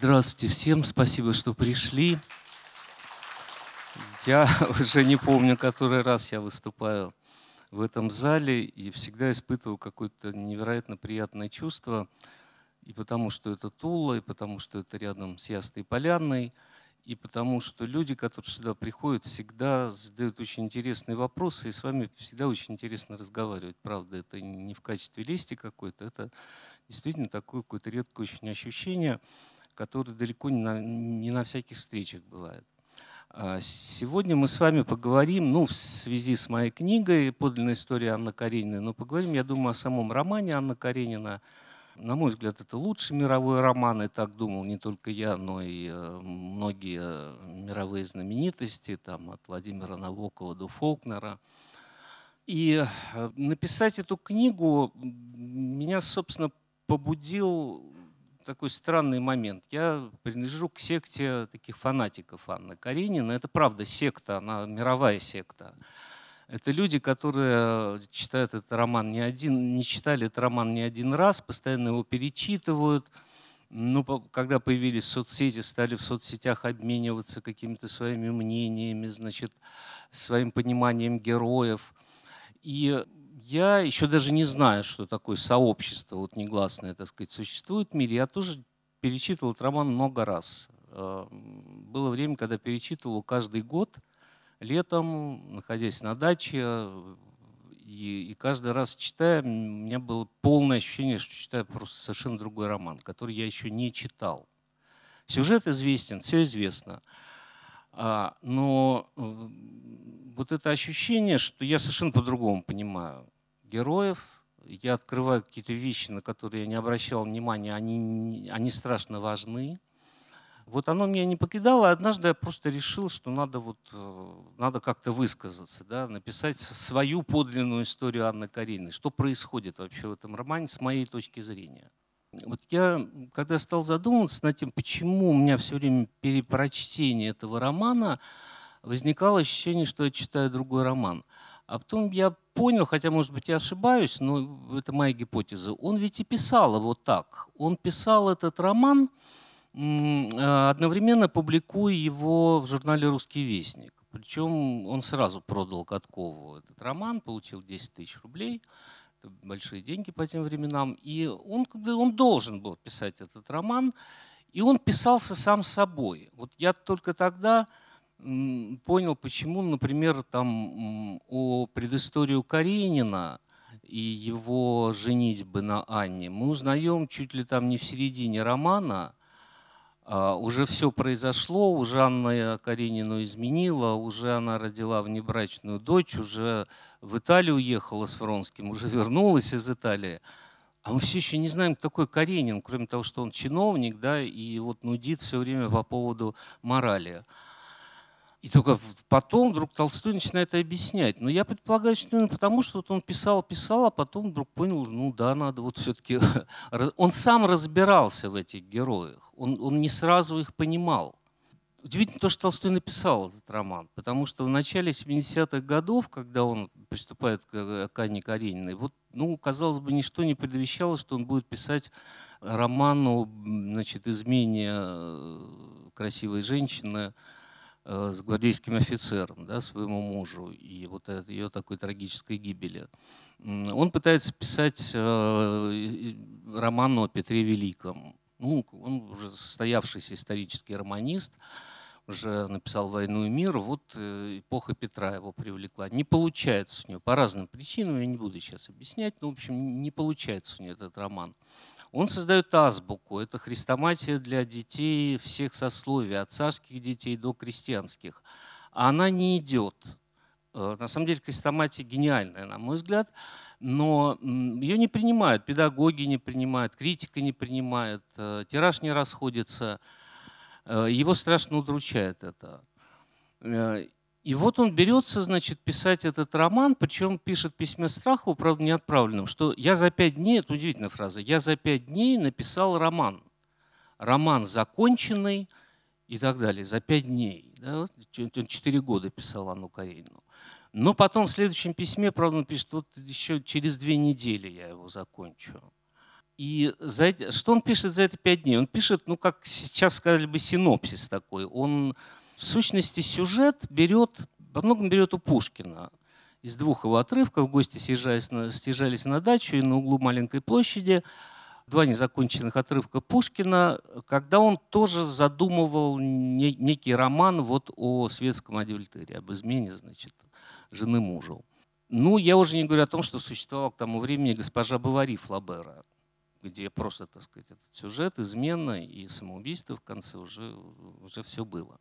Здравствуйте всем, спасибо, что пришли. Я уже не помню, который раз я выступаю в этом зале и всегда испытываю какое-то невероятно приятное чувство. И потому что это Тула, и потому что это рядом с Ясной Поляной, и потому что люди, которые сюда приходят, всегда задают очень интересные вопросы, и с вами всегда очень интересно разговаривать. Правда, это не в качестве лести какой-то, это действительно такое какое-то редкое очень ощущение – который далеко не на, не на всяких встречах бывает. А, сегодня мы с вами поговорим, ну, в связи с моей книгой «Подлинная история Анны Карениной», но поговорим, я думаю, о самом романе Анна Каренина. На мой взгляд, это лучший мировой роман, и так думал не только я, но и э, многие мировые знаменитости, там, от Владимира Набокова до Фолкнера. И э, написать эту книгу меня, собственно, побудил такой странный момент. Я принадлежу к секте таких фанатиков Анны Каренина. Это правда секта, она мировая секта. Это люди, которые читают этот роман не один, не читали этот роман не один раз, постоянно его перечитывают. Ну, когда появились соцсети, стали в соцсетях обмениваться какими-то своими мнениями, значит, своим пониманием героев. И я еще даже не знаю, что такое сообщество вот негласное, так сказать, существует в мире. Я тоже перечитывал этот роман много раз. Э, было время, когда перечитывал каждый год, летом, находясь на даче, и, и каждый раз читая, у меня было полное ощущение, что читаю просто совершенно другой роман, который я еще не читал. Сюжет известен, все известно. А, но э, вот это ощущение, что я совершенно по-другому понимаю героев, я открываю какие-то вещи, на которые я не обращал внимания, они, они страшно важны. Вот оно меня не покидало, однажды я просто решил, что надо, вот, э, надо как-то высказаться, да, написать свою подлинную историю Анны Карениной. Что происходит вообще в этом романе с моей точки зрения. Вот я, когда стал задумываться над тем, почему у меня все время перепрочтение этого романа, возникало ощущение, что я читаю другой роман. А потом я понял, хотя, может быть, я ошибаюсь, но это моя гипотеза, он ведь и писал его так. Он писал этот роман, а, одновременно публикуя его в журнале «Русский вестник». Причем он сразу продал Каткову этот роман, получил 10 тысяч рублей. Это большие деньги по тем временам. И он, он должен был писать этот роман. И он писался сам собой. Вот я только тогда понял, почему, например, там о предысторию Каренина и его женитьбы на Анне мы узнаем чуть ли там не в середине романа, а уже все произошло, уже Анна Каренину изменила, уже она родила внебрачную дочь, уже в Италию уехала с Вронским, уже вернулась из Италии. А мы все еще не знаем, кто такой Каренин, кроме того, что он чиновник, да, и вот нудит все время по поводу морали. И только потом вдруг Толстой начинает объяснять. Но я предполагаю, что именно потому, что вот он писал, писал, а потом вдруг понял, ну да, надо вот все-таки... Он сам разбирался в этих героях, он, он не сразу их понимал. Удивительно то, что Толстой написал этот роман, потому что в начале 70-х годов, когда он приступает к Анне Карениной, вот, ну, казалось бы, ничто не предвещало, что он будет писать роман о значит, измене э, красивой женщины, Э, с гвардейским офицером, да, своему мужу, и вот ее такой трагической гибели. Он пытается писать э, роман о Петре Великом. Ну, он уже состоявшийся исторический романист, уже написал «Войну и мир», вот э, эпоха Петра его привлекла. Не получается у него по разным причинам, я не буду сейчас объяснять, но, в общем, не получается у него этот роман. Он создает азбуку. Это хрестоматия для детей всех сословий, от царских детей до крестьянских. А она не идет. Э, на самом деле хрестоматия гениальная, на мой взгляд, но ее не принимают, педагоги не принимают, критика не принимает, э, тираж не расходится. Э, его страшно удручает это. И вот он берется, значит, писать этот роман, причем пишет письме Страхову, правда, не отправленным, что я за пять дней, это удивительная фраза, я за пять дней написал роман. Роман законченный и так далее, за пять дней. Да? Он четыре года писал Анну Каренину. Но потом в следующем письме, правда, он пишет, вот еще через две недели я его закончу. И за эти, что он пишет за это пять дней? Он пишет, ну, как сейчас сказали бы, синопсис такой. Он, в сущности, сюжет берет, во многом берет у Пушкина. Из двух его отрывков гости съезжались на, съезжались на дачу и на углу маленькой площади два незаконченных отрывка Пушкина, когда он тоже задумывал некий роман вот о светском адюльтере, об измене, значит, жены мужу. Ну, я уже не говорю о том, что существовал к тому времени госпожа Бавари Флабера, где просто, так сказать, этот сюжет, измена и самоубийство в конце уже, уже все было.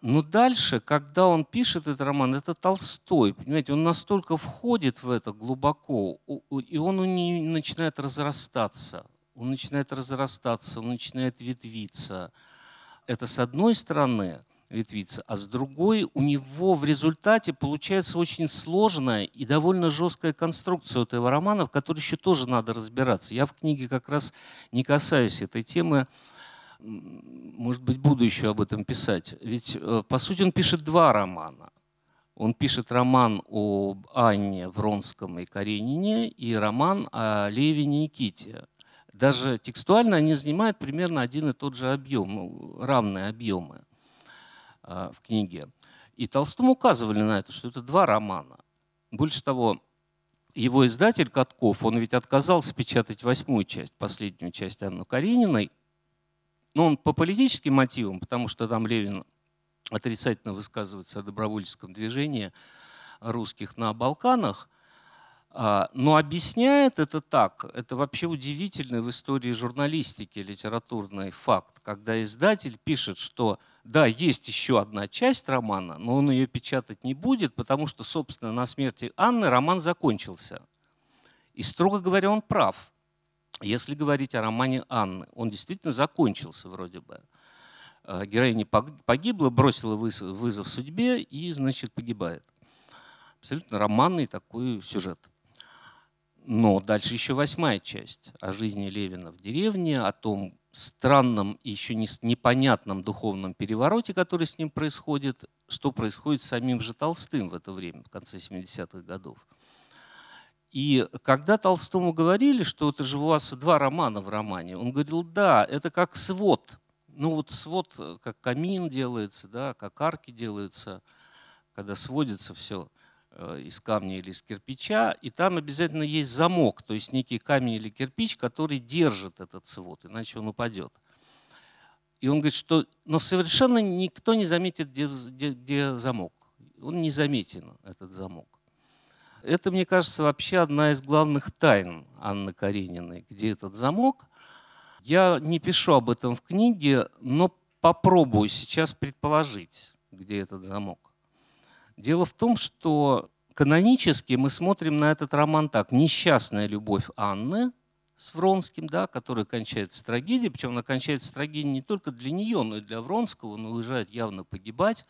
Но дальше, когда он пишет этот роман, это Толстой, понимаете, он настолько входит в это глубоко, и он у него начинает разрастаться. Он начинает разрастаться, он начинает ветвиться. Это с одной стороны ветвиться, а с другой у него в результате получается очень сложная и довольно жесткая конструкция этого романа, в которой еще тоже надо разбираться. Я в книге как раз не касаюсь этой темы, может быть, буду еще об этом писать. Ведь, э, по сути, он пишет два романа. Он пишет роман об Анне Вронском и Каренине и роман о Левине и Ките. Даже текстуально они занимают примерно один и тот же объем, ну, равные объемы э, в книге. И Толстому указывали на это, что это два романа. Больше того, его издатель Катков, он ведь отказался печатать восьмую часть, последнюю часть Анны Карениной – но он по политическим мотивам, потому что там Левин отрицательно высказывается о добровольческом движении русских на Балканах, а, но объясняет это так. Это вообще удивительный в истории журналистики литературный факт, когда издатель пишет, что да, есть еще одна часть романа, но он ее печатать не будет, потому что, собственно, на смерти Анны роман закончился. И, строго говоря, он прав. Если говорить о романе Анны, он действительно закончился вроде бы. Э, героиня погибла, бросила вызов судьбе и, значит, погибает. Абсолютно романный такой сюжет. Но дальше еще восьмая часть о жизни Левина в деревне, о том странном и еще непонятном духовном перевороте, который с ним происходит, что происходит с самим же Толстым в это время, в конце 70-х годов. И когда Толстому говорили, что это же у вас два романа в романе, он говорил, да, это как свод. Ну вот свод, как камин делается, да, как арки делаются, когда сводится все э, из камня или из кирпича, и там обязательно есть замок, то есть некий камень или кирпич, который держит этот свод, иначе он упадет. И он говорит, что но совершенно никто не заметит, где, где, где замок. Он не заметен, этот замок. Это, мне кажется, вообще одна из главных тайн Анны Карениной, где этот замок. Я не пишу об этом в книге, но попробую сейчас предположить, где этот замок. Дело в том, что канонически мы смотрим на этот роман так. Несчастная любовь Анны с Вронским, да, которая кончается трагедией, причем она кончается трагедией не только для нее, но и для Вронского. Он уезжает явно погибать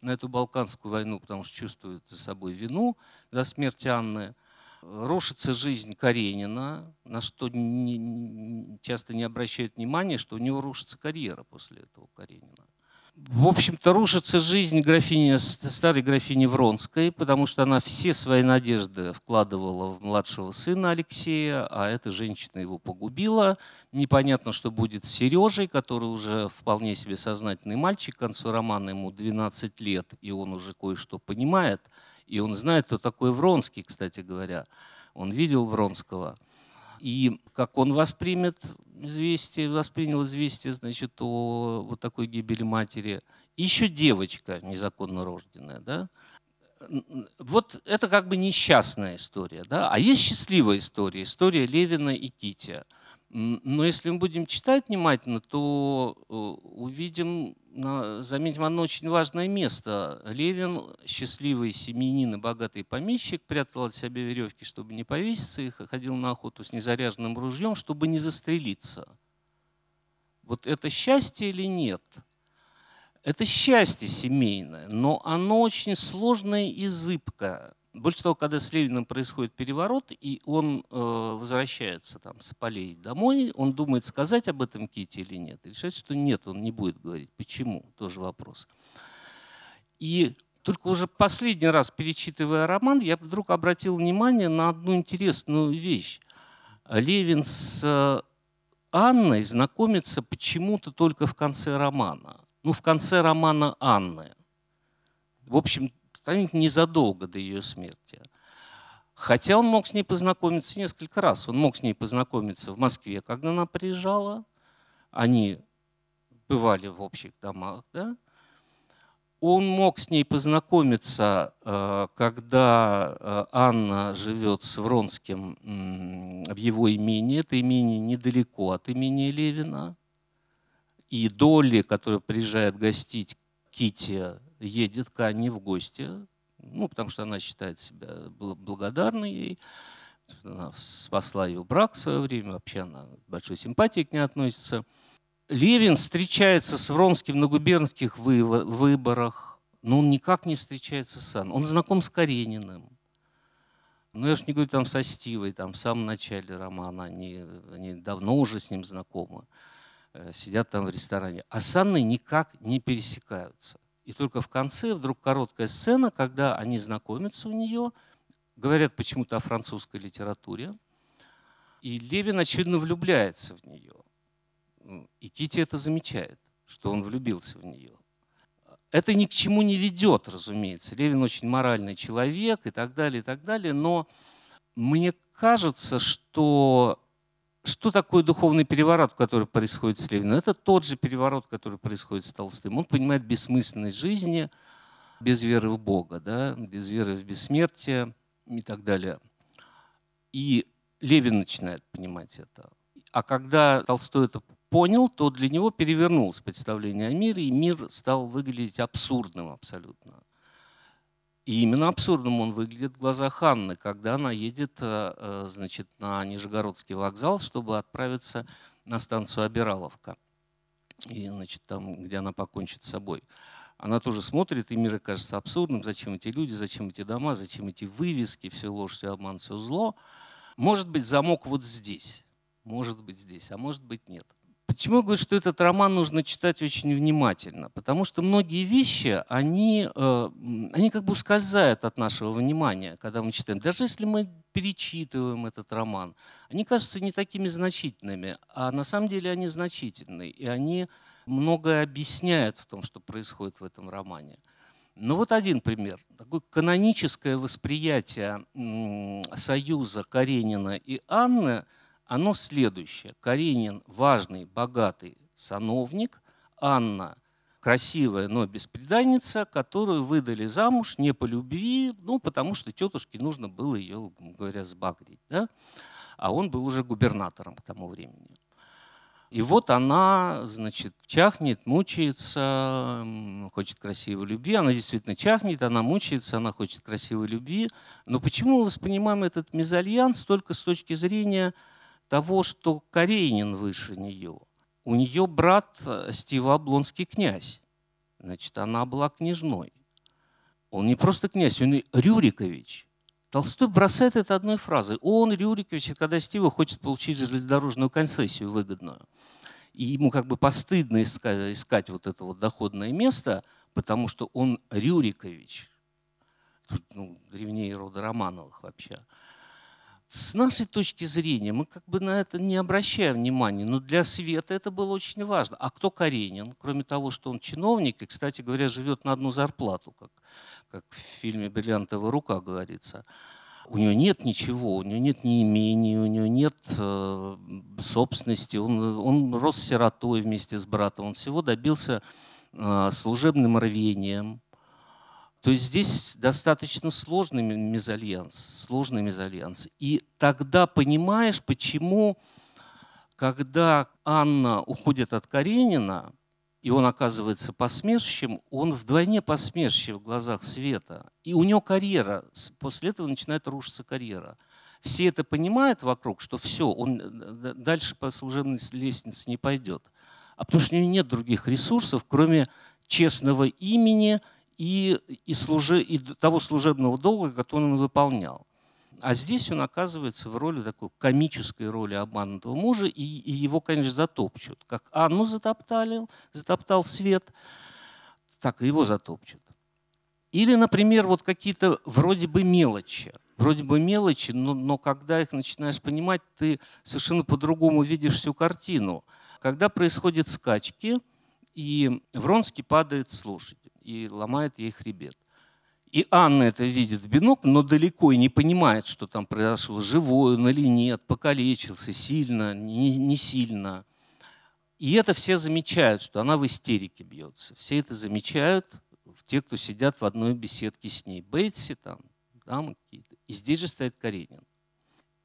на эту Балканскую войну, потому что чувствует за собой вину за смерть Анны. Рушится жизнь Каренина, на что не, часто не обращают внимания, что у него рушится карьера после этого Каренина в общем-то, рушится жизнь графини, старой графини Вронской, потому что она все свои надежды вкладывала в младшего сына Алексея, а эта женщина его погубила. Непонятно, что будет с Сережей, который уже вполне себе сознательный мальчик. К концу романа ему 12 лет, и он уже кое-что понимает. И он знает, кто такой Вронский, кстати говоря. Он видел Вронского. И как он воспримет известие, воспринял известие, значит, о вот такой гибели матери. И еще девочка незаконно рожденная, да. Вот это как бы несчастная история, да. А есть счастливая история, история Левина и Китя. Но если мы будем читать внимательно, то э, увидим заметим одно очень важное место. Левин, счастливый семьянин и богатый помещик, прятал от себя веревки, чтобы не повеситься, и ходил на охоту с незаряженным ружьем, чтобы не застрелиться. Вот это счастье или нет? Это счастье семейное, но оно очень сложное и зыбкое. Больше того, когда с Левиным происходит переворот, и он э, возвращается там, с полей домой, он думает, сказать об этом Ките или нет. И решает, что нет, он не будет говорить. Почему? Тоже вопрос. И только уже последний раз, перечитывая роман, я вдруг обратил внимание на одну интересную вещь. Левин с Анной знакомится почему-то только в конце романа. Ну, в конце романа Анны. В общем, незадолго до ее смерти. Хотя он мог с ней познакомиться несколько раз. Он мог с ней познакомиться в Москве, когда она приезжала. Они бывали в общих домах, да? Он мог с ней познакомиться, э, когда э, Анна живет с Вронским в его имении. Это имение недалеко от имени Левина. И Долли, которая приезжает гостить Кити, едет к Анне в гости, ну, потому что она считает себя благодарной ей. Она спасла ее брак в свое время, вообще она большой симпатией к ней относится – Левин встречается с Вронским на губернских выборах, но он никак не встречается с Анной. Он знаком с Карениным. Ну, я уж не говорю там со Стивой, там в самом начале романа, они, они давно уже с ним знакомы, э, сидят там в ресторане. А с Анной никак не пересекаются. И только в конце вдруг короткая сцена, когда они знакомятся у нее, говорят почему-то о французской литературе, и Левин, очевидно, влюбляется в нее. И Кити это замечает, что он влюбился в нее. Это ни к чему не ведет, разумеется. Левин очень моральный человек и так далее, и так далее. Но мне кажется, что что такое духовный переворот, который происходит с Левиным? Это тот же переворот, который происходит с Толстым. Он понимает бессмысленность жизни без веры в Бога, да? без веры в бессмертие и так далее. И Левин начинает понимать это. А когда Толстой это понял, то для него перевернулось представление о мире, и мир стал выглядеть абсурдным абсолютно. И именно абсурдным он выглядит в глазах Анны, когда она едет э, э, значит, на Нижегородский вокзал, чтобы отправиться на станцию Обираловка, и, значит, там, где она покончит с собой. Она тоже смотрит, и мир кажется абсурдным. Зачем эти люди, зачем эти дома, зачем эти вывески, все ложь, все обман, все зло. Может быть, замок вот здесь, может быть здесь, а может быть нет. Почему я говорю, что этот роман нужно читать очень внимательно? Потому что многие вещи, они, э, они как бы ускользают от нашего внимания, когда мы читаем. Даже если мы перечитываем этот роман, они кажутся не такими значительными, а на самом деле они значительны, и они многое объясняют в том, что происходит в этом романе. Ну вот один пример. Такое каноническое восприятие союза Каренина и Анны – оно следующее. Каренин – важный, богатый сановник, Анна – красивая, но беспреданница, которую выдали замуж не по любви, ну, потому что тетушке нужно было ее, говоря, сбагрить. Да? А он был уже губернатором к тому времени. И вот она, значит, чахнет, мучается, хочет красивой любви. Она действительно чахнет, она мучается, она хочет красивой любви. Но почему мы воспринимаем этот мезальянс только с точки зрения того, что Каренин выше нее. У нее брат э, Стива Облонский князь. Значит, она была княжной. Он не просто князь, он и Рюрикович. Толстой бросает это одной фразой. Он, Рюрикович, когда Стива хочет получить железнодорожную концессию выгодную. И ему как бы постыдно искать, искать вот это вот доходное место, потому что он Рюрикович. Ну, древнее рода Романовых вообще. С нашей точки зрения мы как бы на это не обращаем внимания, но для Света это было очень важно. А кто Каренин? Кроме того, что он чиновник и, кстати говоря, живет на одну зарплату, как, как в фильме «Бриллиантовая рука» говорится. У него нет ничего, у него нет ни имени, у него нет э, собственности. Он, он рос сиротой вместе с братом. Он всего добился э, служебным рвением, то есть здесь достаточно сложный мезальянс, сложный мезальянс. И тогда понимаешь, почему, когда Анна уходит от Каренина, и он оказывается посмешищем, он вдвойне посмешище в глазах Света. И у него карьера, после этого начинает рушиться карьера. Все это понимают вокруг, что все, он э, дальше по служебной лестнице не пойдет. А потому что у него нет других ресурсов, кроме честного имени – и, и, служи, и того служебного долга, который он выполнял. А здесь он оказывается в роли такой комической роли обманутого мужа, и, и его, конечно, затопчут. Как Анну затоптали, затоптал свет, так и его затопчут. Или, например, вот какие-то вроде бы мелочи. вроде бы мелочи, но, но когда их начинаешь понимать, ты совершенно по-другому видишь всю картину. Когда происходят скачки, и Вронский падает с лошади и ломает ей хребет. И Анна это видит в бинокль, но далеко и не понимает, что там произошло, живой он или нет, покалечился сильно, не, не сильно. И это все замечают, что она в истерике бьется. Все это замечают, те, кто сидят в одной беседке с ней. Бейтси там, дамы какие-то. И здесь же стоит Каренин.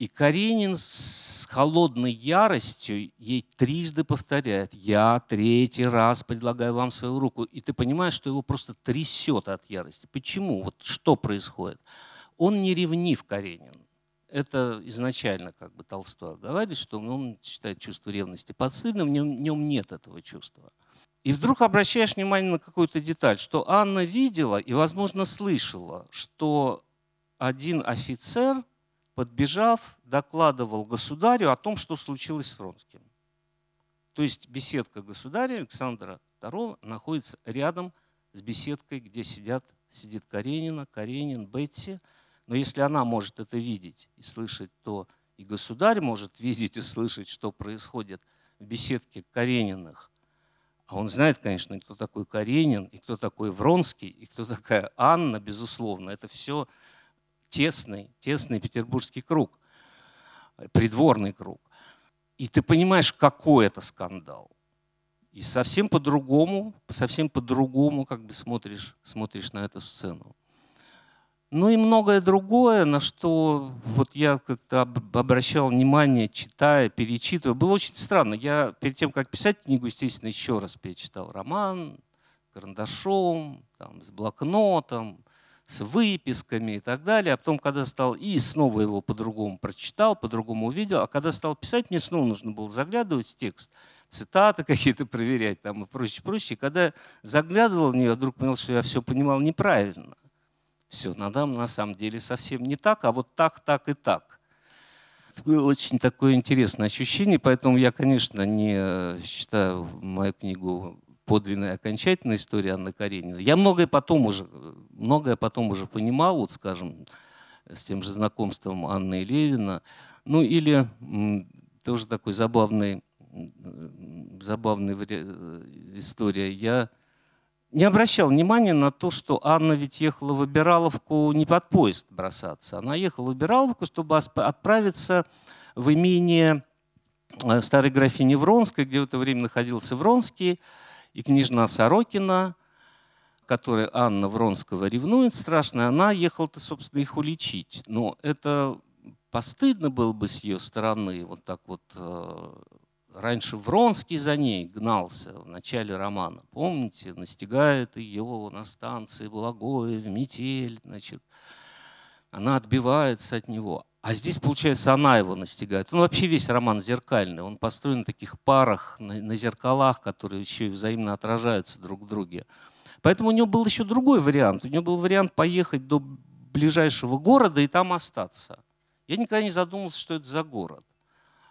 И Каренин с холодной яростью ей трижды повторяет, я третий раз предлагаю вам свою руку. И ты понимаешь, что его просто трясет от ярости. Почему? Вот что происходит? Он не ревнив Каренин. Это изначально как бы Толстой говорит, что он считает чувство ревности подстыдным, в нем, в нем нет этого чувства. И вдруг обращаешь внимание на какую-то деталь, что Анна видела и, возможно, слышала, что один офицер, подбежав, докладывал государю о том, что случилось с Вронским. То есть беседка государя Александра II находится рядом с беседкой, где сидят, сидит Каренина, Каренин, Бетси. Но если она может это видеть и слышать, то и государь может видеть и слышать, что происходит в беседке Карениных а он знает, конечно, кто такой Каренин, и кто такой Вронский, и кто такая Анна, безусловно. Это все тесный, тесный петербургский круг, придворный круг. И ты понимаешь, какой это скандал. И совсем по-другому, совсем по-другому как бы смотришь, смотришь на эту сцену. Ну и многое другое, на что вот я как-то обращал внимание, читая, перечитывая. Было очень странно. Я перед тем, как писать книгу, естественно, еще раз перечитал роман карандашом, там, с блокнотом, с выписками и так далее. А потом, когда стал и снова его по-другому прочитал, по-другому увидел, а когда стал писать, мне снова нужно было заглядывать в текст, цитаты какие-то проверять там и прочее, прочее. И когда заглядывал в нее, вдруг понял, что я все понимал неправильно все, надо на самом деле совсем не так, а вот так, так и так. Было очень такое интересное ощущение, поэтому я, конечно, не э, считаю мою книгу подлинной окончательной истории Анны Карениной. Я многое потом уже, многое потом уже понимал, вот, скажем, с тем же знакомством Анны Левина. Ну или тоже такой забавный, забавная э, история. Я не обращал внимания на то, что Анна ведь ехала в Обираловку не под поезд бросаться. Она ехала в Обираловку, чтобы отправиться в имение э, старой графини Вронской, где в это время находился Вронский и княжна Сорокина, которой Анна Вронского ревнует страшно, она ехала-то, собственно, их уличить. Но это постыдно было бы с ее стороны вот так вот э, Раньше Вронский за ней гнался в начале романа. Помните, настигает ее на станции Благое, в метель. Значит, она отбивается от него. А здесь, получается, она его настигает. Он вообще весь роман зеркальный. Он построен на таких парах, на, на зеркалах, которые еще и взаимно отражаются друг в друге. Поэтому у него был еще другой вариант. У него был вариант поехать до ближайшего города и там остаться. Я никогда не задумывался, что это за город.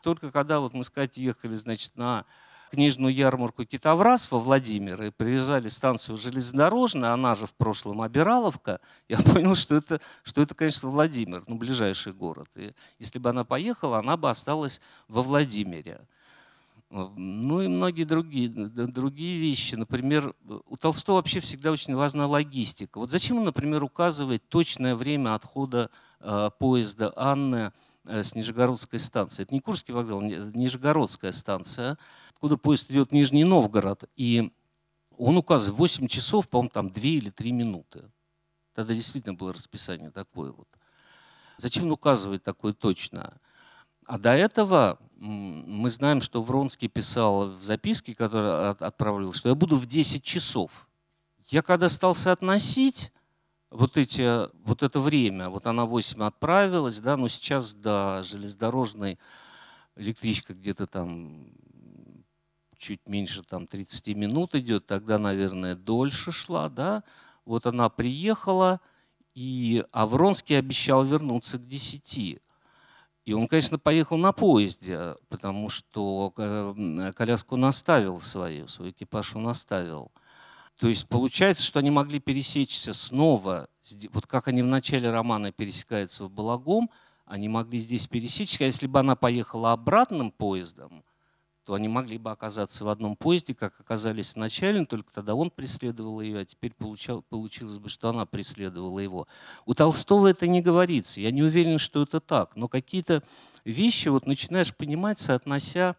Только когда вот мы с Катей ехали, значит, на книжную ярмарку Китовраз во Владимир и привязали станцию железнодорожная, она же в прошлом Обираловка, я понял, что это, что это, конечно, Владимир, ну, ближайший город. И если бы она поехала, она бы осталась во Владимире. Ну и многие другие, другие вещи. Например, у Толстого вообще всегда очень важна логистика. Вот зачем он, например, указывает точное время отхода э, поезда Анны с Нижегородской станции. Это не Курский вокзал, Нижегородская станция, откуда поезд идет в Нижний Новгород. И он указывает 8 часов, по-моему, там 2 или 3 минуты. Тогда действительно было расписание такое вот. Зачем он указывает такое точно? А до этого мы знаем, что Вронский писал в записке, которую отправил, что я буду в 10 часов. Я когда стал соотносить, вот, эти, вот это время, вот она 8 отправилась, да, но сейчас до железнодорожной электричка где-то там чуть меньше там 30 минут идет, тогда, наверное, дольше шла, да. Вот она приехала, и Авронский обещал вернуться к 10. И он, конечно, поехал на поезде, потому что э, коляску наставил свою, свой экипаж он оставил. То есть получается, что они могли пересечься снова, вот как они в начале романа пересекаются в Балагом, они могли здесь пересечься. А если бы она поехала обратным поездом, то они могли бы оказаться в одном поезде, как оказались вначале, только тогда он преследовал ее, а теперь получал, получилось бы, что она преследовала его. У Толстого это не говорится. Я не уверен, что это так. Но какие-то вещи вот начинаешь понимать, соотнося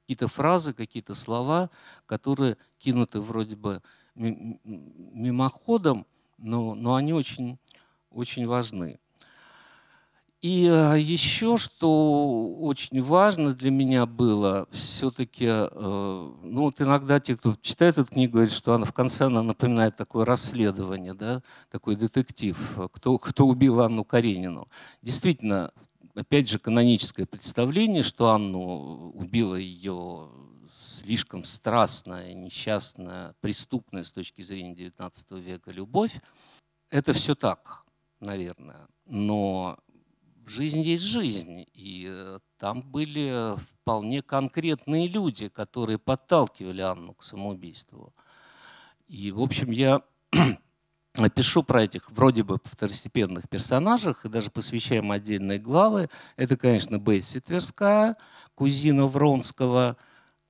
какие-то фразы, какие-то слова, которые кинуты вроде бы мимоходом, но, но они очень, очень важны. И а, еще, что очень важно для меня было, все-таки, э, ну вот иногда те, кто читает эту книгу, говорят, что она в конце она напоминает такое расследование, да, такой детектив, кто, кто убил Анну Каренину. Действительно, опять же, каноническое представление, что Анну убила ее слишком страстная, несчастная, преступная с точки зрения XIX века любовь. Это все так, наверное. Но жизнь есть жизнь. И э, там были вполне конкретные люди, которые подталкивали Анну к самоубийству. И, в общем, я пишу про этих вроде бы второстепенных персонажах и даже посвящаем отдельные главы. Это, конечно, Бесси Тверская, кузина Вронского –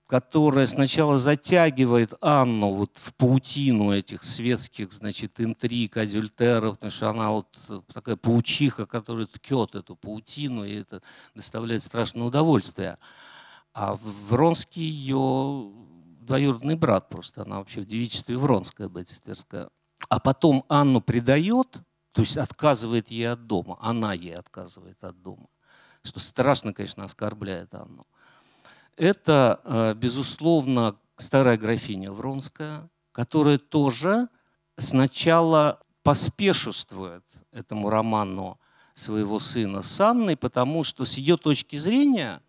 которая сначала затягивает Анну вот в паутину этих светских, значит, интриг, адюльтеров, потому что она вот такая паучиха, которая ткет эту паутину, и это доставляет страшное удовольствие. А Вронский ее двоюродный брат просто, она вообще в девичестве Вронская, Бетистерская. А потом Анну предает, то есть отказывает ей от дома, она ей отказывает от дома, что страшно, конечно, оскорбляет Анну. Это, э, безусловно, старая графиня Вронская, которая тоже сначала поспешествует этому роману своего сына с Анной, потому что с ее точки зрения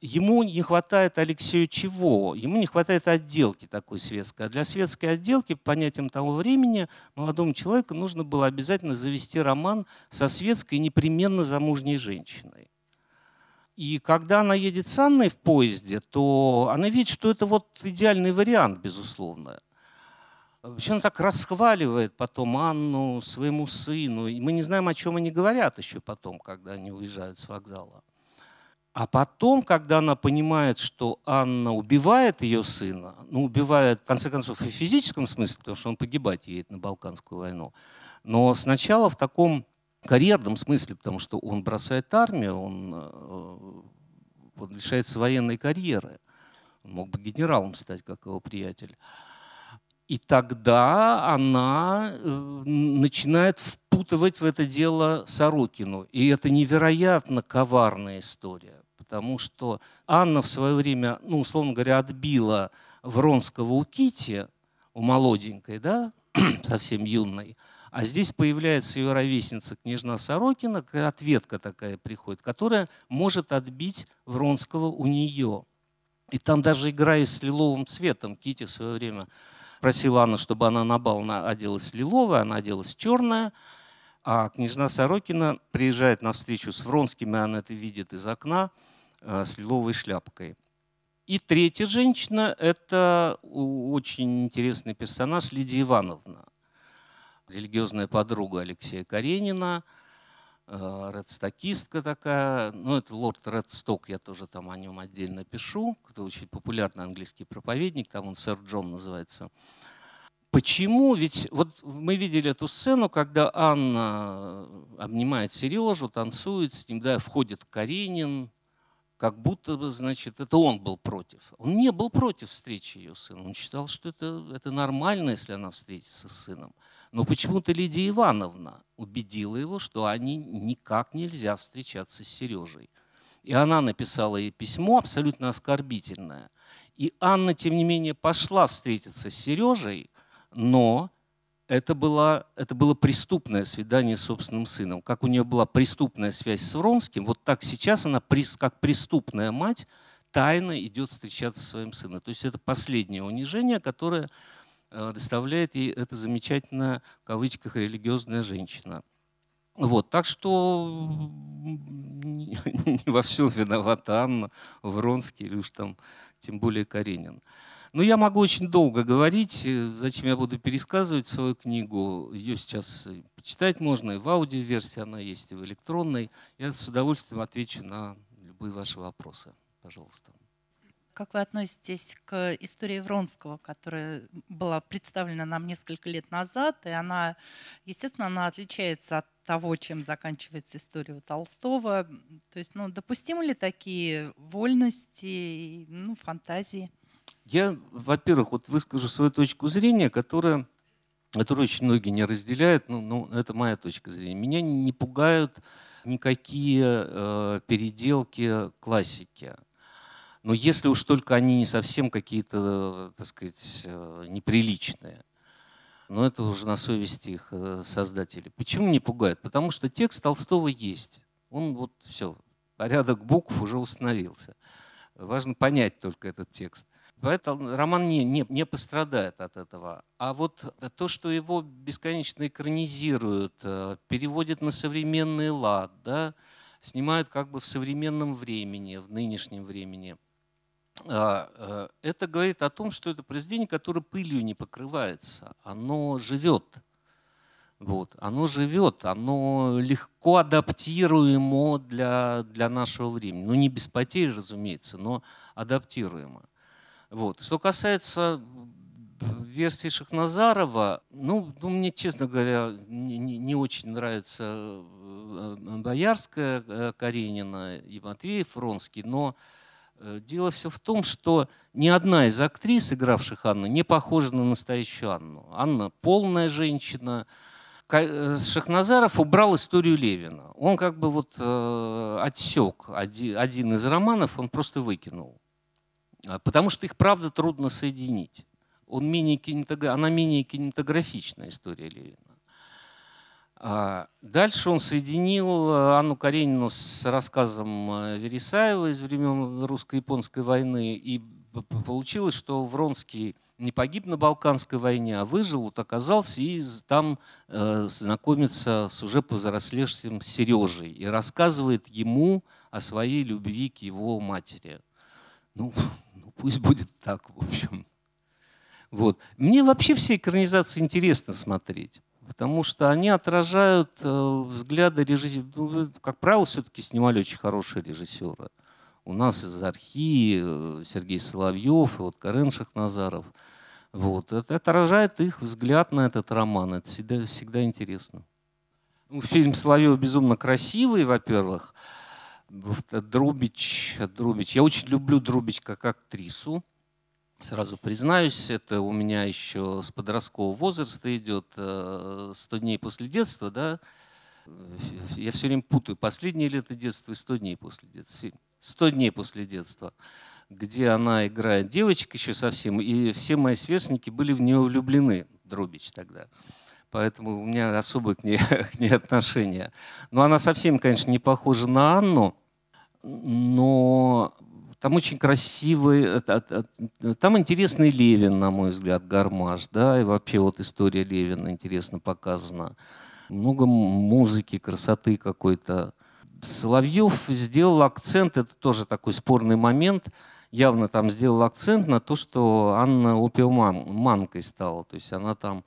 ему не хватает Алексею чего? Ему не хватает отделки такой светской. А для светской отделки, по понятиям того времени, молодому человеку нужно было обязательно завести роман со светской непременно замужней женщиной. И когда она едет с Анной в поезде, то она видит, что это вот идеальный вариант, безусловно. Вообще она так расхваливает потом Анну своему сыну. И мы не знаем, о чем они говорят еще потом, когда они уезжают с вокзала. А потом, когда она понимает, что Анна убивает ее сына, ну, убивает, в конце концов, и в физическом смысле, потому что он погибать едет на Балканскую войну, но сначала в таком карьерном смысле, потому что он бросает армию, он, э, он лишается военной карьеры. Он мог бы генералом стать, как его приятель. И тогда она э, начинает впутывать в это дело Сорокину. И это невероятно коварная история, потому что Анна в свое время, ну, условно говоря, отбила Вронского у Кити, у молоденькой, да, совсем юной, а здесь появляется ее ровесница княжна Сорокина, ответка такая приходит, которая может отбить Вронского у нее. И там даже играя с лиловым цветом, Кити в свое время просила Анну, чтобы она на бал оделась в лиловое, она оделась в черное, а княжна Сорокина приезжает на встречу с Вронским, и она это видит из окна э, с лиловой шляпкой. И третья женщина – это очень интересный персонаж Лидия Ивановна религиозная подруга Алексея Каренина, э, редстокистка такая. Ну, это лорд Редсток, я тоже там о нем отдельно пишу. Это очень популярный английский проповедник, там он сэр Джон называется. Почему? Ведь вот мы видели эту сцену, когда Анна обнимает Сережу, танцует с ним, да, входит Каренин, как будто бы, значит, это он был против. Он не был против встречи ее сына. Он считал, что это, это нормально, если она встретится с сыном. Но почему-то Лидия Ивановна убедила его, что они никак нельзя встречаться с Сережей. И она написала ей письмо абсолютно оскорбительное. И Анна, тем не менее, пошла встретиться с Сережей, но это было, это было преступное свидание с собственным сыном. Как у нее была преступная связь с Вронским, вот так сейчас она, как преступная мать, тайно идет встречаться со своим сыном. То есть это последнее унижение, которое доставляет ей эта замечательная, в кавычках, религиозная женщина. Вот, так что не во всем виновата Анна, Вронский или уж там тем более Каренин. Ну, я могу очень долго говорить, э, зачем я буду пересказывать свою книгу. Ее сейчас почитать можно, и в аудиоверсии она есть, и в электронной. Я с удовольствием отвечу на любые ваши вопросы. Пожалуйста. Как вы относитесь к истории Вронского, которая была представлена нам несколько лет назад, и она, естественно, она отличается от того, чем заканчивается история у Толстого. То есть, ну, допустимы ли такие вольности, ну, фантазии? Я, во-первых, вот выскажу свою точку зрения, которая, которую очень многие не разделяют, ну, ну это моя точка зрения. Меня не пугают никакие э, переделки классики. Но если уж только они не совсем какие-то, так сказать, э, неприличные. Но это уже на совести их э, создателей. Почему не пугает? Потому что текст Толстого есть. Он вот все, порядок букв уже установился. Важно понять только этот текст. Поэтому роман не, не, не пострадает от этого. А вот то, что его бесконечно экранизируют, э, переводят на современный лад, да, снимают как бы в современном времени, в нынешнем времени, это говорит о том, что это произведение, которое пылью не покрывается. Оно живет. Вот. Оно живет, оно легко адаптируемо для, для нашего времени. Ну, не без потерь, разумеется, но адаптируемо. Вот. Что касается версии Шахназарова, ну, ну мне, честно говоря, не, не, очень нравится э, Боярская э, Каренина и Матвеев Фронский, но э, дело все в том, что ни одна из актрис, игравших Анну, не похожа на настоящую Анну. Анна полная женщина. Шахназаров убрал историю Левина. Он как бы вот отсек один, из романов, он просто выкинул. Потому что их, правда, трудно соединить. Он менее кинематограф... Она менее кинематографичная история Левина. А, дальше он соединил э, Анну Каренину с рассказом э, Вересаева из времен русско-японской войны. И получилось, что Вронский не погиб на Балканской войне, а выжил, вот оказался и там э, знакомится с уже повзрослевшим Сережей и рассказывает ему о своей любви к его матери. Ну, пусть будет так, в общем. Вот. Мне вообще все экранизации интересно смотреть, потому что они отражают э, взгляды режиссера. Ну, как правило, все-таки снимали очень хорошие режиссеры. У нас из Архи э, Сергей Соловьев и вот Карен Шахназаров. Вот. Это отражает их взгляд на этот роман. Это всегда, всегда интересно. Ну, фильм Соловьева безумно красивый, во-первых. Друбич, Друбич. Я очень люблю Друбич как актрису. Сразу признаюсь, это у меня еще с подросткового возраста идет «100 э, дней после детства», да. Я все время путаю «Последнее лето детства» и «100 дней после детства». «100 дней после детства», где она играет девочек еще совсем, и все мои сверстники были в нее влюблены, Друбич тогда поэтому у меня особое к ней, к ней отношение. Но она совсем, конечно, не похожа на Анну, но там очень красивый, э, там интересный Левин, на мой взгляд, гармаш, да, и вообще вот история Левина интересно показана. Много музыки, красоты какой-то. Соловьев сделал акцент, это тоже такой спорный момент, явно там сделал акцент на то, что Анна опиуманкой стала. То есть она там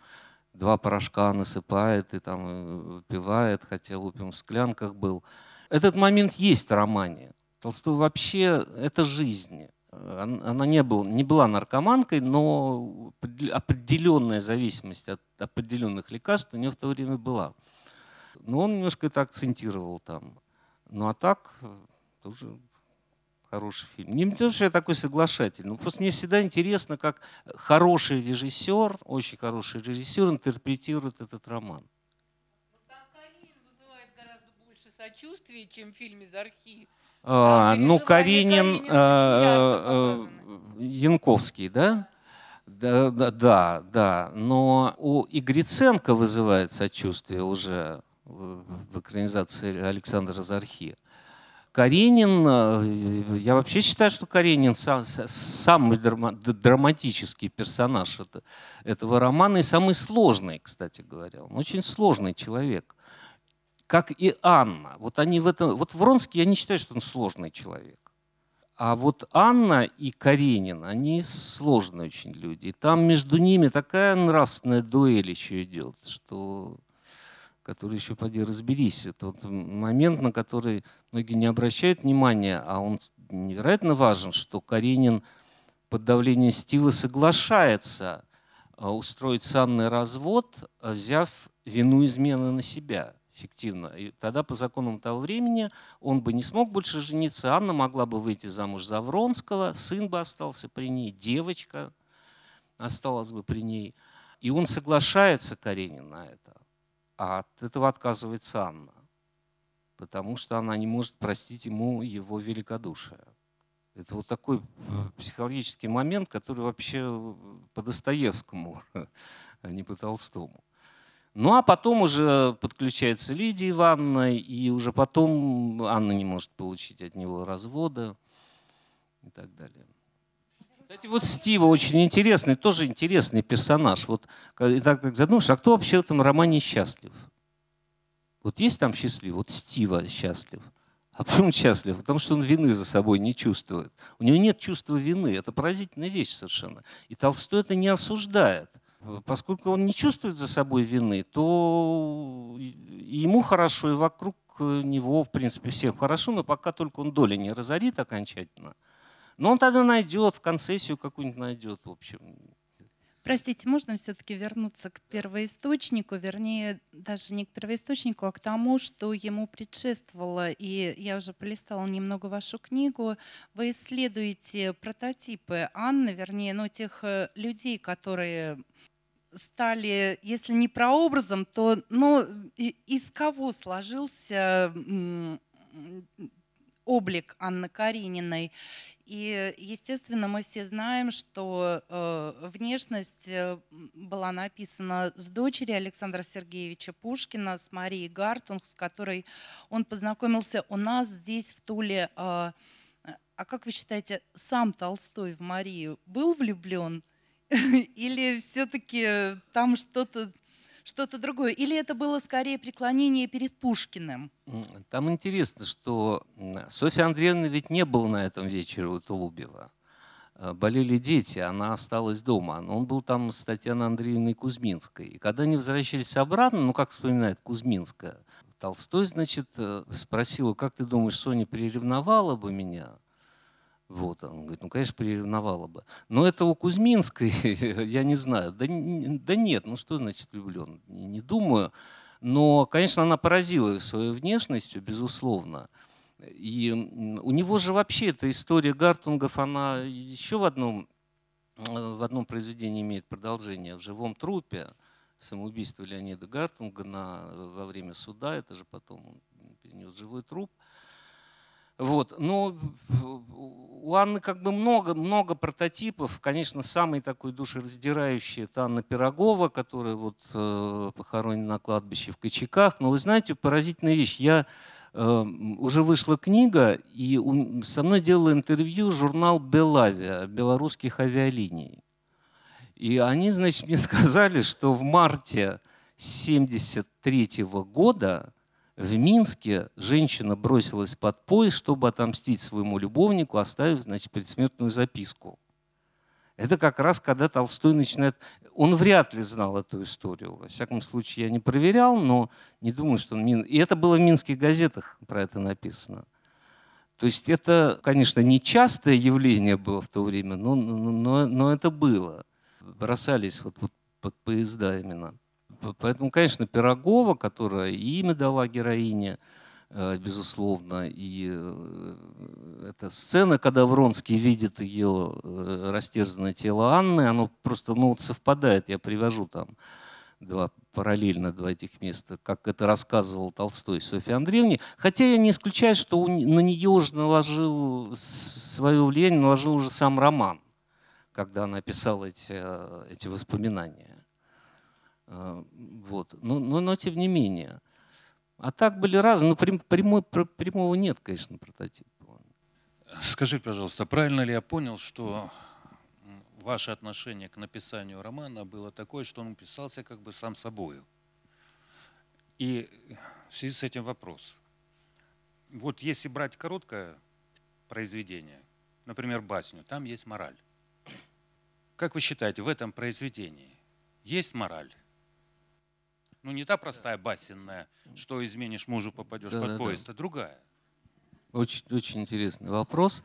два порошка насыпает и там э, выпивает, хотя опиум в склянках был. Этот момент есть в романе. Толстой вообще – это жизнь. Она не, был, не была наркоманкой, но определенная зависимость от определенных лекарств у нее в то время была. Но он немножко это акцентировал там. Ну а так тоже хороший фильм. Не то, что я такой соглашатель, но просто мне всегда интересно, как хороший режиссер, очень хороший режиссер интерпретирует этот роман. Вот там вызывает гораздо больше сочувствия, чем фильм из архива. А, ну, Каренин, а, а, Янковский, да? Да, да, да, да. Но у Игриценко вызывает сочувствие уже в экранизации Александра Зархи. Каренин, э, я вообще считаю, что Каренин сам, самый драматический персонаж этого романа и самый сложный, кстати говоря. Он очень сложный человек. Как и Анна. Вот они в этом. Вот Вронский, я не считаю, что он сложный человек. А вот Анна и Каренин, они сложные очень люди. И там между ними такая нравственная дуэль еще идет, что который еще поди разберись. Это вот момент, на который многие не обращают внимания, а он невероятно важен, что Каренин под давлением Стива соглашается а, устроить с Анной развод, а, взяв вину измены на себя фиктивно. И тогда по законам того времени он бы не смог больше жениться, Анна могла бы выйти замуж за Вронского, сын бы остался при ней, девочка осталась бы при ней. И он соглашается, Каренин, на это. А от этого отказывается Анна, потому что она не может простить ему его великодушие. Это вот такой э, психологический момент, который вообще э, по Достоевскому, а не по Толстому. Ну а потом уже подключается Лидия Ивановна, и уже потом Анна не может получить от него развода и так далее. Кстати, вот Стива очень интересный, тоже интересный персонаж. Вот так как задумаешь, а кто вообще в этом романе счастлив? Вот есть там счастлив? Вот Стива счастлив. А почему счастлив? Потому что он вины за собой не чувствует. У него нет чувства вины. Это поразительная вещь совершенно. И Толстой это не осуждает. Поскольку он не чувствует за собой вины, то ему хорошо, и вокруг него, в принципе, всем хорошо, но пока только он доли не разорит окончательно – но он тогда найдет, в концессию какую-нибудь найдет, в общем. Простите, можно все-таки вернуться к первоисточнику, вернее, даже не к первоисточнику, а к тому, что ему предшествовало. И я уже полистала немного вашу книгу. Вы исследуете прототипы Анны, вернее, ну, тех э, людей, которые стали, если не прообразом, то ну, из кого сложился облик Анны Карениной. И, естественно, мы все знаем, что э, внешность э, была написана с дочерью Александра Сергеевича Пушкина, с Марией Гартунг, с которой он познакомился у нас здесь, в Туле. Э, а как вы считаете, сам Толстой в Марию был влюблен? Или все-таки там что-то что-то другое? Или это было скорее преклонение перед Пушкиным? Там интересно, что Софья Андреевна ведь не была на этом вечере у Тулубева. Э, болели дети, она осталась дома. Он был там с Татьяной Андреевной Кузьминской. И когда они возвращались обратно, ну, как вспоминает Кузьминская, Толстой, значит, э, спросил, как ты думаешь, Соня приревновала бы меня? Вот, он говорит, ну, конечно, приревновала бы. Но это у Кузьминской, я не знаю. Да, да нет, ну что значит влюблен? Не, не думаю. Но, конечно, она поразила своей внешностью, безусловно. И у него же вообще эта история Гартунгов, она еще в одном, в одном произведении имеет продолжение. В «Живом трупе» самоубийство Леонида Гартунга на, во время суда, это же потом он перенес живой труп – вот. Но у Анны как бы много, много прототипов. Конечно, самый такой душераздирающий – это Анна Пирогова, которая вот, э, похоронена на кладбище в Кочеках. Но вы знаете, поразительная вещь. Я э, уже вышла книга, и у, со мной делал интервью журнал «Белавия» белорусских авиалиний. И они, значит, мне сказали, что в марте 1973 года в Минске женщина бросилась под поезд, чтобы отомстить своему любовнику, оставив значит, предсмертную записку. Это как раз когда Толстой начинает... Он вряд ли знал эту историю. Во всяком случае, я не проверял, но не думаю, что он... И это было в минских газетах про это написано. То есть это, конечно, не частое явление было в то время, но, но, но это было. Бросались вот, вот под поезда именно. Поэтому, конечно, Пирогова, которая имя дала героине, э, безусловно, и э, эта сцена, когда Вронский видит ее э, растерзанное тело Анны, оно просто ну, совпадает. Я привожу там два параллельно два этих места, как это рассказывал Толстой Софье Андреевне. Хотя я не исключаю, что на нее уже наложил свое влияние, наложил уже сам роман, когда она писала эти, эти воспоминания. А, вот. Но, но, но тем не менее. А так были разные. Ну, прям, прямой, прямого нет, конечно, прототипа. Скажи, пожалуйста, правильно ли я понял, что ваше отношение к написанию романа было такое, что он писался как бы сам собою? И в связи с этим вопрос. Вот если брать короткое произведение, например, басню, там есть мораль. Как вы считаете, в этом произведении есть мораль? Ну, не та простая басенная, что изменишь мужу, попадешь Да, под да, поезд, а другая. Очень, очень интересный вопрос.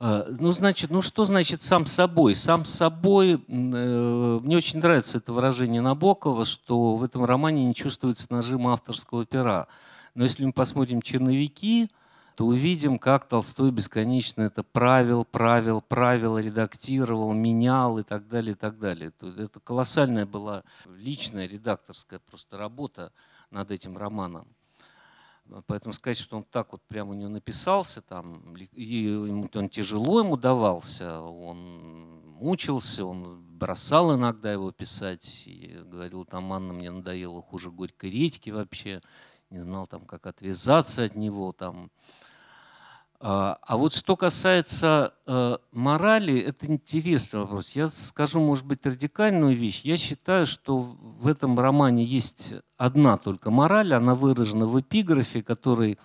Э, Ну, значит, ну что значит сам собой? Сам собой, э, мне очень нравится это выражение Набокова, что в этом романе не чувствуется нажима авторского пера. Но если мы посмотрим «Черновики», то увидим, как Толстой бесконечно это правил, правил, правил, редактировал, менял и так далее, и так далее. Это колоссальная была личная редакторская просто работа над этим романом. Поэтому сказать, что он так вот прямо у него написался, там, и ему, он тяжело ему давался, он мучился, он бросал иногда его писать, и говорил, там, Анна мне надоела хуже горькой редьки вообще, не знал там, как отвязаться от него, там. А а вот что касается э, морали, это интересный вопрос. Я скажу, может быть, радикальную вещь. Я считаю, что в этом романе есть одна только мораль. Она выражена в эпиграфе, который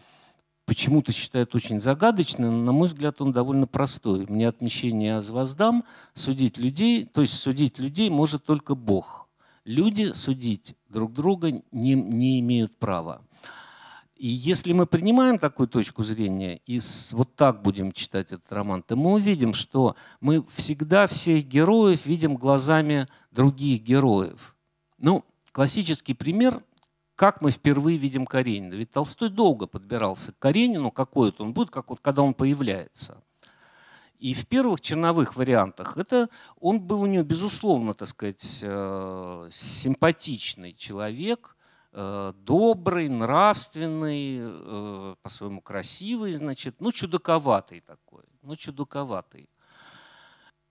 почему-то считают очень загадочным. На мой взгляд, он довольно простой. Мне отмещение аз воздам. Судить людей, то есть судить людей может только Бог. Люди судить друг друга не, не имеют права. И если мы принимаем такую точку зрения и вот так будем читать этот роман, то мы увидим, что мы всегда всех героев видим глазами других героев. Ну, классический пример, как мы впервые видим Каренина. Ведь Толстой долго подбирался к Каренину, какой это он будет, как вот, когда он появляется. И в первых черновых вариантах это он был у него, безусловно, так сказать, э, симпатичный человек, добрый, нравственный, э, по-своему красивый, значит, ну, чудаковатый такой, ну, чудаковатый.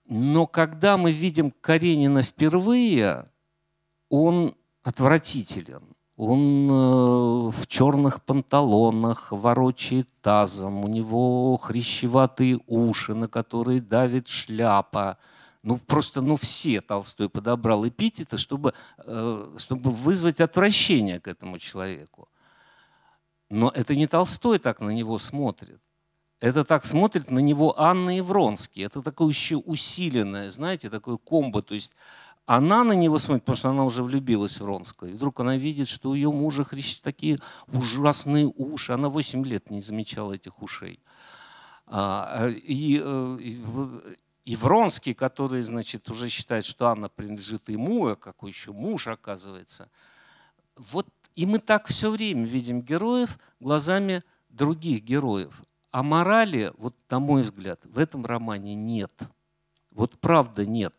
Но когда мы видим Каренина впервые, он отвратителен. Он э, в черных панталонах ворочает тазом, у него хрящеватые уши, на которые давит шляпа. Ну, просто, ну, все Толстой подобрал эпитеты, чтобы, э, чтобы вызвать отвращение к этому человеку. Но это не Толстой так на него смотрит. Это так смотрит на него Анна Евронский. Это такое еще усиленное, знаете, такое комбо. То есть она на него смотрит, потому что она уже влюбилась в Вронского. И вдруг она видит, что у ее мужа хрящ- такие ужасные уши. Она 8 лет не замечала этих ушей. А, И, э, и и Вронский, который, значит, уже считает, что Анна принадлежит ему, а какой еще муж, оказывается. Вот и мы так все время видим героев глазами других героев. А морали, вот на мой взгляд, в этом романе нет. Вот правда нет.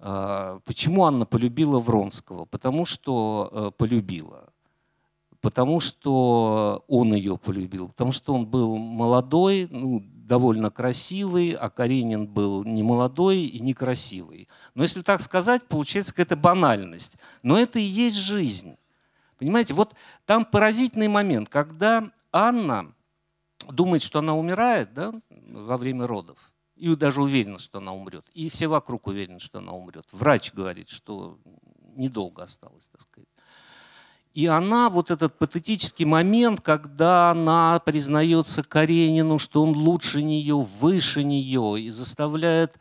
А, Почему Анна полюбила Вронского? Потому что э, полюбила. Потому что он ее полюбил. Потому что он был молодой, ну, довольно красивый, а Каренин был не молодой и не красивый. Но если так сказать, получается какая-то банальность. Но это и есть жизнь. Понимаете, вот там поразительный момент, когда Анна думает, что она умирает да, во время родов, и даже уверена, что она умрет. И все вокруг уверены, что она умрет. Врач говорит, что недолго осталось, так сказать. И она, вот этот патетический момент, когда она признается Каренину, что он лучше нее, выше нее, и заставляет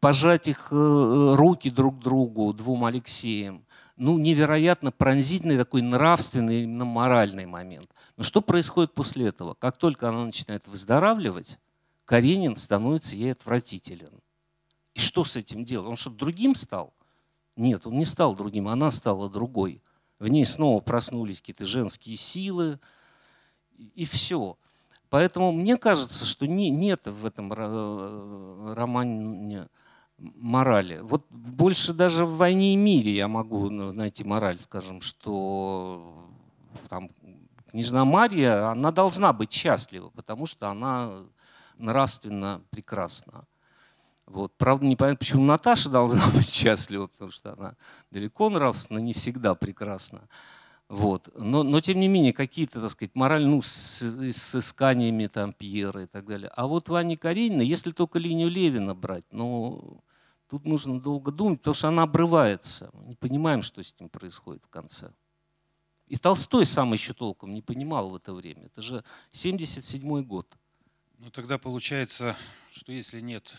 пожать их э, руки друг другу, двум Алексеям. Ну, невероятно пронзительный такой нравственный, именно моральный момент. Но что происходит после этого? Как только она начинает выздоравливать, Каренин становится ей отвратителен. И что с этим делать? Он что, другим стал? Нет, он не стал другим, она стала другой. В ней снова проснулись какие-то женские силы, и все. Поэтому мне кажется, что не, нет в этом ро- романе морали. Вот больше даже в «Войне и мире» я могу найти мораль, скажем, что там, княжна Марья, она должна быть счастлива, потому что она нравственно прекрасна. Вот. Правда, непонятно, почему Наташа должна быть счастлива, потому что она далеко нравственно, не всегда прекрасна. Вот. Но, но, тем не менее, какие-то, так сказать, мораль, ну, с, с исканиями там Пьера и так далее. А вот Ваня Каренина, если только линию Левина брать, ну, тут нужно долго думать, потому что она обрывается. Мы не понимаем, что с ним происходит в конце. И Толстой сам еще толком не понимал в это время. Это же 77 год. Ну тогда получается, что если нет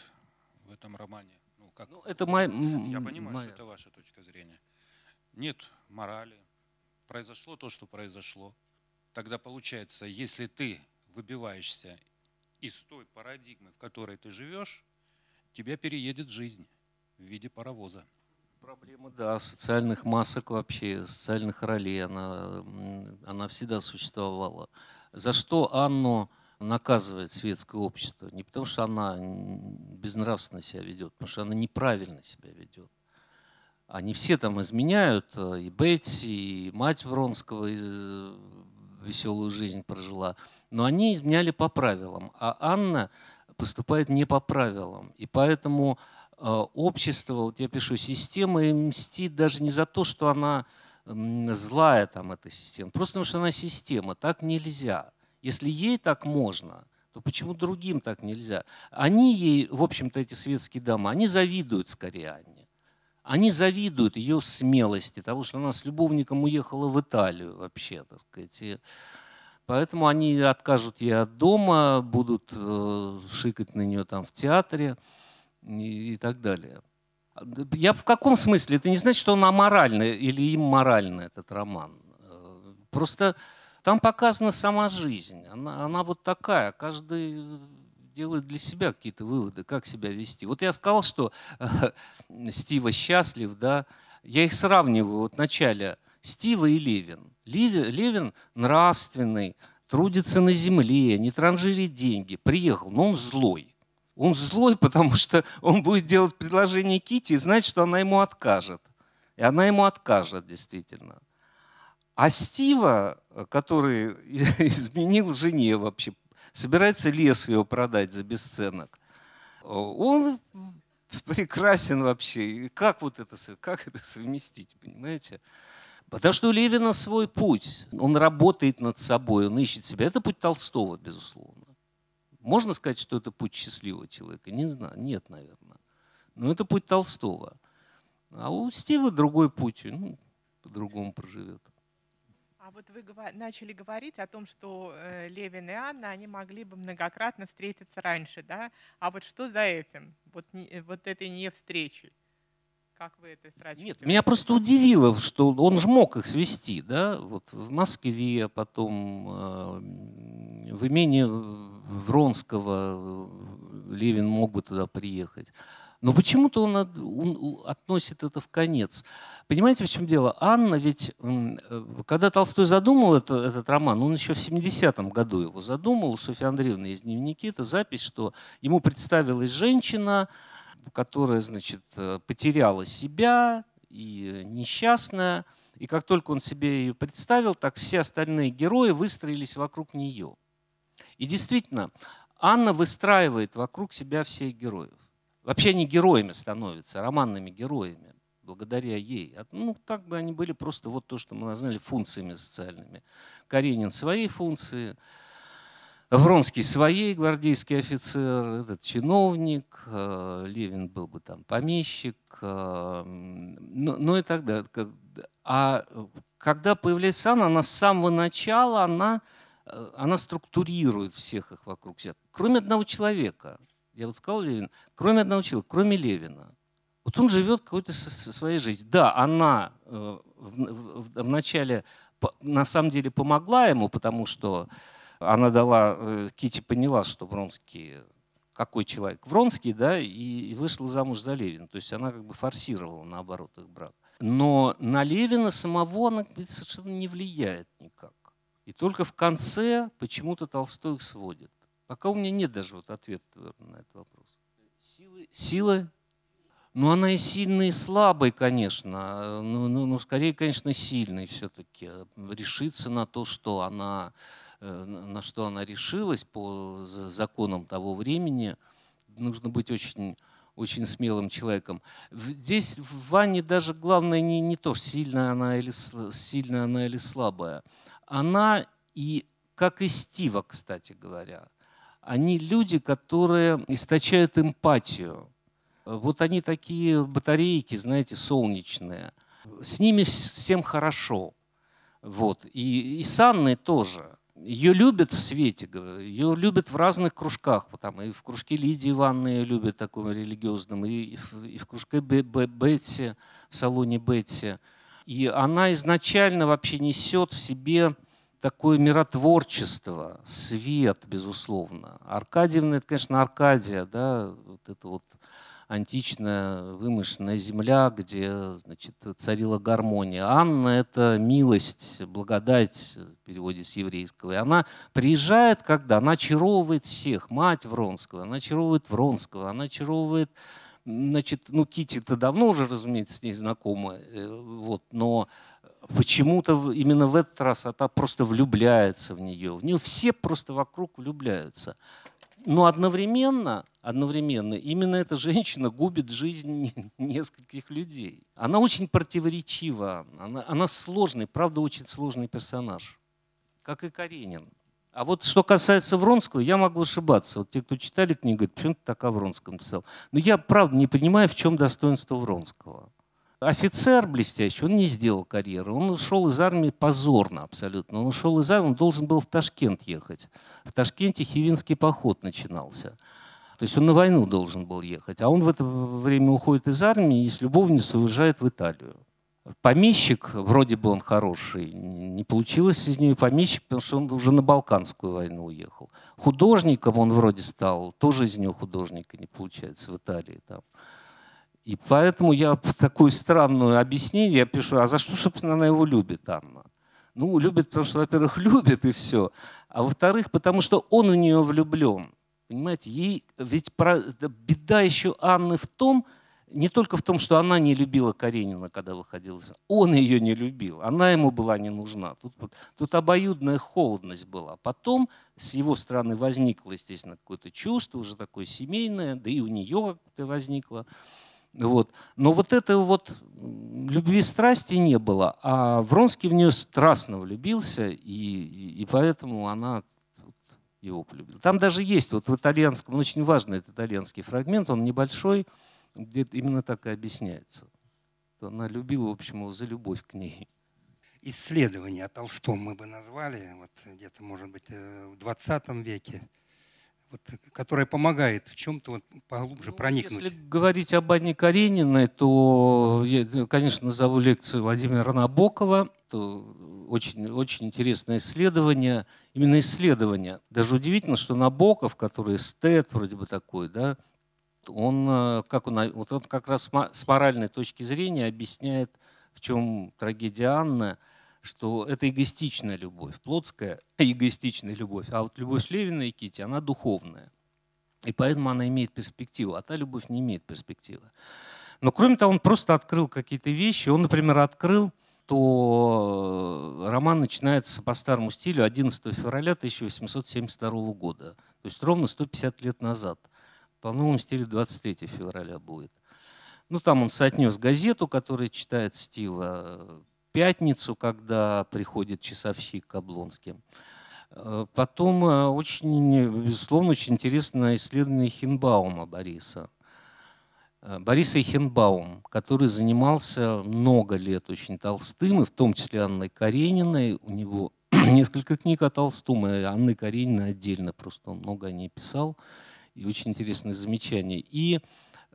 в этом романе, ну как... Ну, это моя, Я понимаю, моя. что это ваша точка зрения. Нет морали, произошло то, что произошло. Тогда получается, если ты выбиваешься из той парадигмы, в которой ты живешь, тебя переедет жизнь в виде паровоза. Проблема, да, социальных масок вообще, социальных ролей, она, она всегда существовала. За что Анну наказывает светское общество? Не потому, что она безнравственно себя ведет, потому что она неправильно себя ведет. Они все там изменяют, э, и Бетси, и мать Вронского из э, веселую жизнь прожила. Но они изменяли по правилам, а Анна поступает не по правилам. И поэтому э, общество, вот я пишу, система им мстит даже не за то, что она злая там эта система, просто потому что она система. Так нельзя. Если ей так можно, то почему другим так нельзя? Они ей, в общем-то, эти светские дамы, они завидуют скорее Анне. Они завидуют ее смелости, того, что она с любовником уехала в Италию вообще, так сказать. И поэтому они откажут ей от дома, будут э, шикать на нее там в театре и, и так далее. Я в каком смысле? Это не значит, что он аморальный или им моральный этот роман. Э, Просто там показана сама жизнь. Она, она вот такая. Каждый делает для себя какие-то выводы, как себя вести. Вот я сказал, что э, Стива счастлив, да. Я их сравниваю вот в начале Стива и Левин. Леви- Левин нравственный, трудится на земле, не транжирит деньги. Приехал, но он злой. Он злой, потому что он будет делать предложение Кити и знать, что она ему откажет. И она ему откажет, действительно. А Стива, который изменил жене вообще, собирается лес ее продать за бесценок, он прекрасен вообще. Как вот это, как это совместить, понимаете? Потому что у Левина свой путь. Он работает над собой, он ищет себя. Это путь Толстого, безусловно. Можно сказать, что это путь счастливого человека? Не знаю. Нет, наверное. Но это путь Толстого. А у Стива другой путь. Ну, по-другому проживет. Вот вы начали говорить о том, что э, Левин и Анна, они могли бы многократно встретиться раньше, да? А вот что за этим? Вот, э, вот этой не встречей? Как вы это? Нет, меня просто удивило, что он же мог их свести, да, вот в Москве, потом э, в имении Вронского э, Левин мог бы туда приехать. Но почему-то он, относит это в конец. Понимаете, в чем дело? Анна ведь, э, когда Толстой задумал это- этот роман, он еще в 70-м году его задумал, у Софьи Андреевны есть дневники, это запись, что ему представилась женщина, которая, значит, э, потеряла себя и несчастная. И как только он себе ее представил, так все остальные герои выстроились вокруг нее. И действительно, Анна выстраивает вокруг себя всех героев. Вообще они героями становятся, романными героями, благодаря ей. А, Ну, так бы они были просто вот то, что мы назвали функциями социальными. Каренин своей функции, Вронский своей, гвардейский офицер, этот чиновник, э, Левин был бы там помещик, ну, ну и так далее. А когда появляется Анна, она с самого начала, она, э, она структурирует всех их вокруг себя. Кроме одного человека. Я вот сказал Левин, кроме одного человека, кроме Левина. Вот он живет какой-то своей жизнью. Да, она э, в, начале на самом деле помогла ему, потому что она дала, э, Кити поняла, что Вронский какой человек. Вронский, да, и, вышла замуж за Левина. То есть она как бы форсировала, наоборот, их брак. Но на Левина самого она совершенно не влияет никак. И только в конце почему-то Толстой их сводит. Пока у меня нет даже вот ответа на этот вопрос. Силы, сила ну, она и сильная, и слабая, конечно. Ну, ну, ну скорее, конечно, сильной все-таки. Решиться на то, что она, э, на что она решилась по за- законам того времени, нужно быть очень, очень смелым человеком. Здесь в Ване даже главное не, не то, сильная она, или, сильная она или слабая. Она и, как и Стива, кстати говоря, они люди, которые источают эмпатию. Вот они такие батарейки, знаете, солнечные. С ними вс- всем хорошо. Вот. И, и с Анной тоже. ее любят в свете, ее любят в разных кружках. Там, и в кружке Лидии Ивановны ее любят таком религиозном, и в, и в кружке Бетси, в салоне Бетси. И она изначально вообще несет в себе такое миротворчество, свет, безусловно. Аркадьевна, это, конечно, Аркадия, да, вот это вот античная вымышленная земля, где значит, царила гармония. Анна – это милость, благодать в переводе с еврейского. И она приезжает, когда она очаровывает всех. Мать Вронского, она очаровывает Вронского, она очаровывает Значит, ну, Кити-то давно уже, разумеется, с ней знакома, э, вот, но почему-то именно в этот раз она просто влюбляется в нее. В нее все просто вокруг влюбляются. Но одновременно, одновременно именно эта женщина губит жизнь нескольких людей. Она очень противоречива, она, она сложный, правда, очень сложный персонаж, как и Каренин. А вот что касается Вронского, я могу ошибаться. Вот те, кто читали книгу, говорят, почему ты так о Вронском писал? Но я, правда, не понимаю, в чем достоинство Вронского. Офицер блестящий, он не сделал карьеры. Он ушел из армии позорно абсолютно. Он ушел из армии, он должен был в Ташкент ехать. В Ташкенте Хивинский поход начинался. То есть он на войну должен был ехать. А он в это время уходит из армии и с любовницей уезжает в Италию. Помещик, вроде бы он хороший, не получилось из него помещик, потому что он уже на Балканскую войну уехал. Художником он вроде стал, тоже из него художника не получается в Италии. Там. И поэтому я такое странное объяснение пишу, а за что, собственно, она его любит, Анна? Ну, любит, потому что, во-первых, любит и все. А во-вторых, потому что он в нее влюблен. Понимаете, ей ведь про, беда еще Анны в том, не только в том, что она не любила Каренина, когда выходила, он ее не любил, она ему была не нужна. Тут, тут обоюдная холодность была. Потом с его стороны возникло, естественно, какое-то чувство, уже такое семейное, да и у нее как-то возникло. Вот. Но вот это вот любви страсти не было, а Вронский в нее страстно влюбился, и, и, и поэтому она его полюбила. Там даже есть вот в итальянском, очень важный этот итальянский фрагмент, он небольшой, где именно так и объясняется. Она любила, в общем, его за любовь к ней. Исследование о Толстом мы бы назвали, вот где-то, может быть, э, в 20 веке вот, которая помогает в чем-то вот поглубже ну, проникнуть. Если говорить об Анне Карениной, то я, конечно, назову лекцию Владимира Набокова. Это очень, очень интересное исследование. Именно исследование. Даже удивительно, что Набоков, который эстет вроде бы такой, да, он, э, как он, вот он как раз с моральной точки зрения объясняет, в чем трагедия Анны – что это эгоистичная любовь, плотская эгоистичная любовь, а вот любовь Левина и Кити, она духовная. И поэтому она имеет перспективу, а та любовь не имеет перспективы. Но кроме того, он просто открыл какие-то вещи. Он, например, открыл, то роман начинается по старому стилю 11 февраля 1872 года. То есть ровно 150 лет назад. По новому стилю 23 февраля будет. Ну, там он соотнес газету, которая читает Стива, пятницу, когда приходит часовщик к Облонским. Э, потом э, очень, безусловно, очень интересное исследование Хинбаума Бориса. Э, Бориса Хинбаум, который занимался много лет очень Толстым, и в том числе Анной Карениной. У него несколько книг о Толстом, и Анны Карениной отдельно, просто он много о ней писал. И очень интересные замечания. И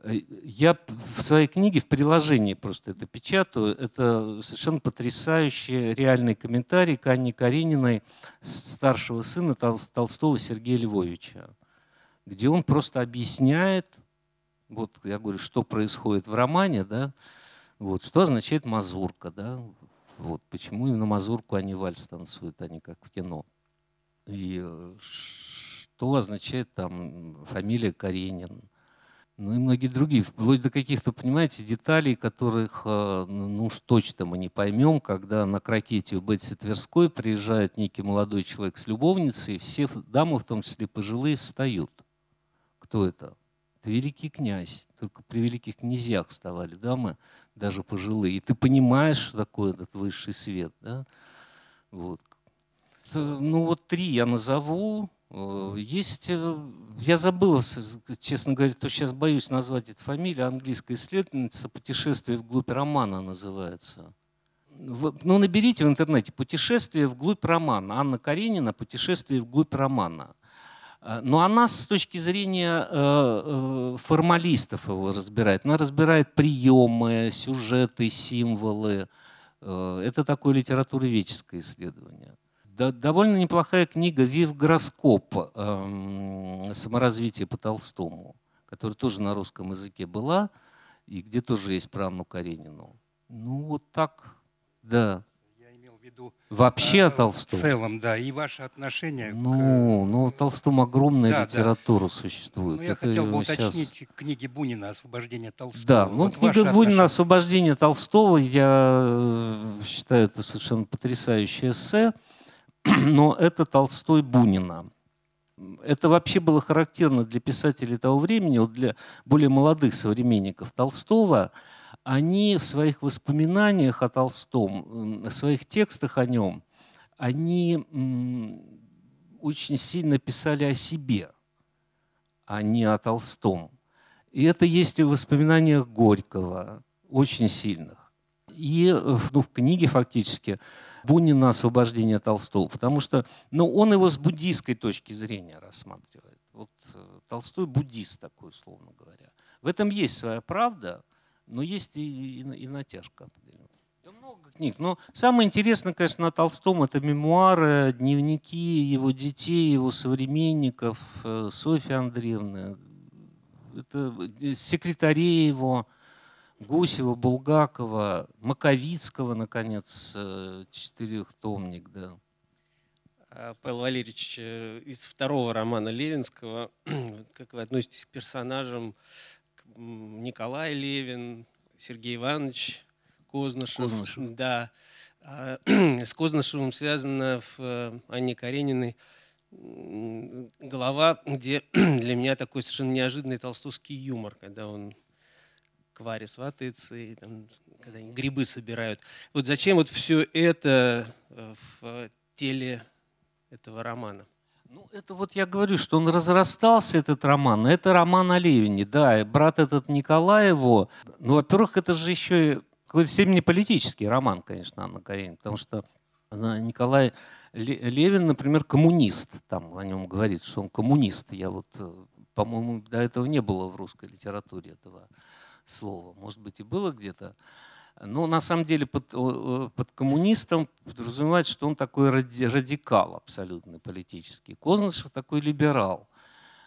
я в своей книге в приложении просто это печатаю. Это совершенно потрясающий реальный комментарий к Анне Карениной, старшего сына Толстого Сергея Львовича, где он просто объясняет, вот я говорю, что происходит в романе, да, вот, что означает мазурка, да, вот, почему именно мазурку они вальс танцуют, а не как в кино. И э, что означает там фамилия Каренин, ну и многие другие, вплоть до каких-то, понимаете, деталей, которых, э, ну уж точно мы не поймем, когда на крокете у Бетси Тверской приезжает некий молодой человек с любовницей, все дамы, в том числе пожилые, встают. Кто это? Это великий князь. Только при великих князьях вставали дамы, даже пожилые. И ты понимаешь, что такое этот высший свет. Да? Вот. Ну вот три я назову. Э, есть, э, я забыл, честно говоря, то сейчас боюсь назвать эту фамилию, английская исследовательница «Путешествие вглубь романа» называется. ну, наберите в интернете «Путешествие вглубь романа». Анна Каренина «Путешествие вглубь романа». А, но она с точки зрения э, э, формалистов его разбирает. Она разбирает приемы, сюжеты, символы. Э, это такое литературоведческое исследование. Довольно неплохая книга «Вив Гороскоп. Эм, Саморазвитие по Толстому», которая тоже на русском языке была, и где тоже есть про Анну Каренину. Ну, вот так, да виду вообще э, о Толстом? В целом, да, и ваше отношение ну, к... Ну, Толстом огромная да, литература да. существует. Ну, я Это хотел бы уточнить сейчас... книги Бунина «Освобождение Толстого». Да, ну, вот книга Бунина отношение... «Освобождение Толстого», я э, считаю, это совершенно потрясающее эссе, но это Толстой Бунина. Это вообще было характерно для писателей того времени, вот для более молодых современников Толстого – они в своих воспоминаниях о Толстом, в своих текстах о нем, они очень сильно писали о себе, а не о Толстом. И это есть в воспоминаниях Горького, очень сильных. И ну, в книге фактически Бунина «Освобождение Толстого», потому что ну, он его с буддийской точки зрения рассматривает. Вот э, Толстой буддист такой, условно говоря. В этом есть своя правда, но есть и, и, и натяжка. Да много книг. Но самое интересное, конечно, на Толстом это мемуары, дневники его детей, его современников, э, Софьи Андреевны, это э, секретарей его, Гусева, Булгакова, Маковицкого, наконец, э, четырехтомник, да. А, Павел Валерьевич, из второго романа Левинского, как вы относитесь к персонажам Николай Левин, Сергей Иванович Кознышев. Кознышев. Да. А, с Кознышевым связана в э, Анне Карениной глава, где для меня такой совершенно неожиданный толстовский юмор, когда он к Варе сватается, и там, когда они грибы собирают. Вот зачем вот все это э, в теле этого романа? Ну, это вот я говорю, что он разрастался, этот роман. Это роман о Левине, да. брат этот Николай его. Ну, во-первых, это же еще и какой-то степени политический роман, конечно, Анна Каренина, потому что Николай Левин, например, коммунист. Там о нем говорит, что он коммунист. Я вот, э, по-моему, до этого не было в русской литературе этого слова. Может быть, и было где-то. Но на самом деле под, под коммунистом подразумевает, что он такой радикал абсолютно политический. Кознышев такой либерал.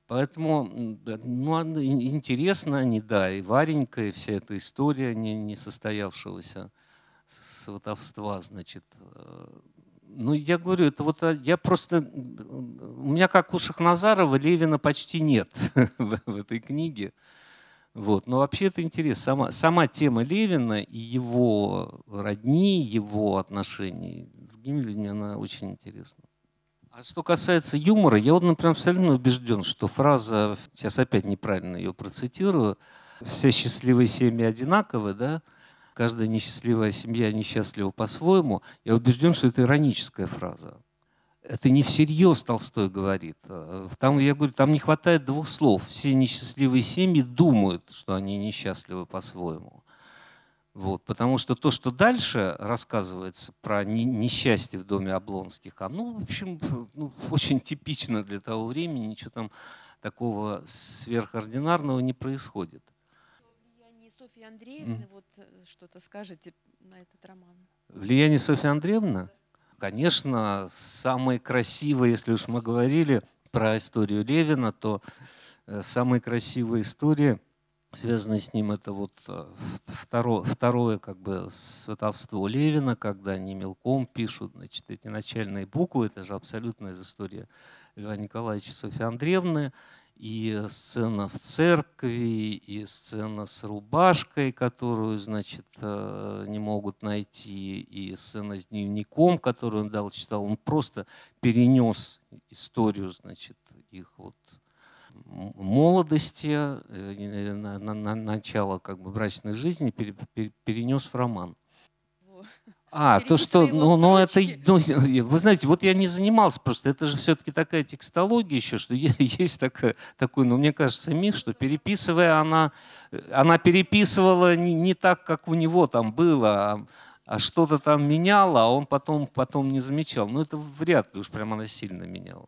Поэтому ну, интересно они, да, и Варенька, и вся эта история не, не состоявшегося сватовства, значит. Э, ну, я говорю, это вот а, я просто... У меня, как у Шахназарова, Левина почти нет в этой книге. Вот. Но вообще это интересно. Сама, сама тема Левина и его родни, его отношений с другими людьми, она очень интересна. А что касается юмора, я вот, например, абсолютно убежден, что фраза, сейчас опять неправильно ее процитирую, все счастливые семьи одинаковы, да, каждая несчастливая семья несчастлива по-своему, я убежден, что это ироническая фраза это не всерьез Толстой говорит. Э, там, я говорю, там не хватает двух слов. Все несчастливые семьи думают, что они несчастливы по-своему. Вот, потому что то, что дальше рассказывается про несчастье в доме Облонских, оно, в общем, ну, очень типично для того времени, ничего там такого сверхординарного не происходит. Влияние Софьи Андреевны, mm. вот э, что-то скажете на этот роман? Влияние Софьи Андреевны? Конечно, самые красивые, если уж мы говорили про историю Левина, то э, самые красивые истории, связанные с ним, это вот э, второе, второе как бы сватовство Левина, когда они мелком пишут значит, эти начальные буквы, это же абсолютная из истории Льва Николаевича Софьи Андреевны и сцена в церкви, и сцена с рубашкой, которую, значит, э, не могут найти, и сцена с дневником, которую он дал, читал. Он просто перенес историю, значит, их вот молодости, э, на, на начало как бы брачной жизни перенес в роман. А, то, что, ну, ну это, ну, вы знаете, вот я не занимался просто, это же все-таки такая текстология еще, что есть такая, такой, ну, мне кажется, миф, что переписывая, она, она переписывала не, не так, как у него там было, а а что-то там меняла, а он потом, потом не замечал. Ну, это вряд ли уж прям она сильно меняла.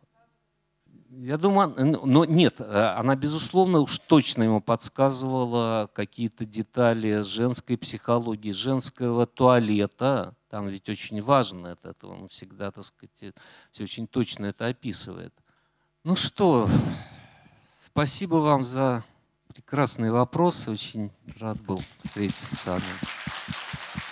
Я думаю, но нет, э, она, безусловно, уж точно ему подсказывала какие-то детали женской психологии, женского туалета. Там ведь очень важно это, это он всегда, так сказать, все очень точно это описывает. Ну что, спасибо вам за прекрасные вопросы. Очень рад был встретиться с вами.